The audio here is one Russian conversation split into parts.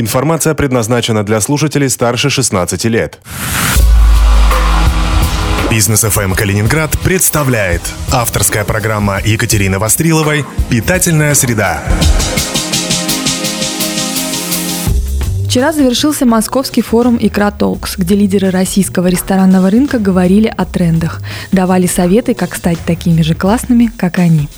Информация предназначена для слушателей старше 16 лет. Бизнес FM Калининград представляет авторская программа Екатерины Востриловой «Питательная среда». Вчера завершился московский форум «Икра Толкс», где лидеры российского ресторанного рынка говорили о трендах, давали советы, как стать такими же классными, как они.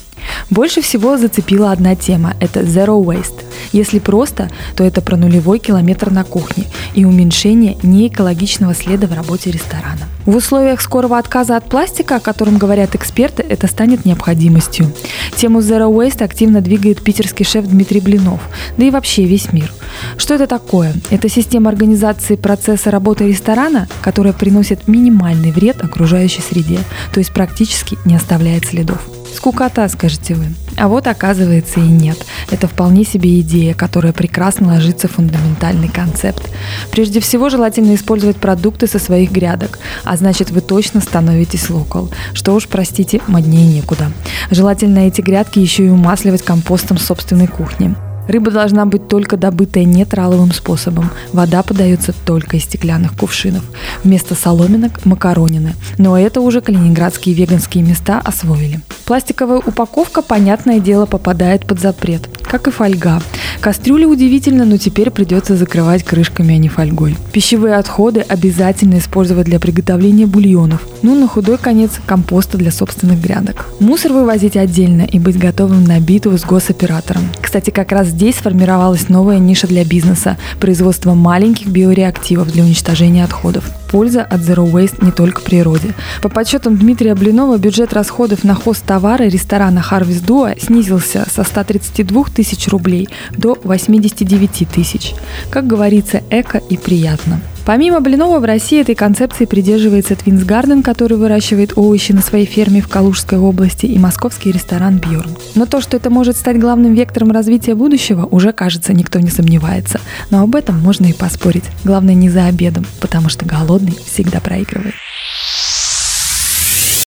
Больше всего зацепила одна тема – это Zero Waste. Если просто, то это про нулевой километр на кухне и уменьшение неэкологичного следа в работе ресторана. В условиях скорого отказа от пластика, о котором говорят эксперты, это станет необходимостью. Тему Zero Waste активно двигает питерский шеф Дмитрий Блинов, да и вообще весь мир. Что это такое? Это система организации процесса работы ресторана, которая приносит минимальный вред окружающей среде, то есть практически не оставляет следов. Скукота, скажете вы. А вот оказывается и нет. Это вполне себе идея, которая прекрасно ложится в фундаментальный концепт. Прежде всего, желательно использовать продукты со своих грядок, а значит вы точно становитесь локал. Что уж, простите, моднее некуда. Желательно эти грядки еще и умасливать компостом собственной кухни. Рыба должна быть только добытая нетраловым способом. Вода подается только из стеклянных кувшинов. Вместо соломинок – макаронины. Но это уже калининградские веганские места освоили. Пластиковая упаковка, понятное дело, попадает под запрет, как и фольга. Кастрюли удивительно, но теперь придется закрывать крышками, а не фольгой. Пищевые отходы обязательно использовать для приготовления бульонов. Ну, на худой конец компоста для собственных грядок. Мусор вывозить отдельно и быть готовым на битву с госоператором. Кстати, как раз здесь сформировалась новая ниша для бизнеса – производство маленьких биореактивов для уничтожения отходов. Польза от Zero Waste не только природе. По подсчетам Дмитрия Блинова, бюджет расходов на хост товара ресторана Harvest Duo снизился со 132 тысяч рублей до 89 тысяч. Как говорится, эко и приятно. Помимо Блинова в России этой концепции придерживается Твинс Гарден, который выращивает овощи на своей ферме в Калужской области, и московский ресторан Бьорн. Но то, что это может стать главным вектором развития будущего, уже, кажется, никто не сомневается. Но об этом можно и поспорить. Главное не за обедом, потому что голодный всегда проигрывает.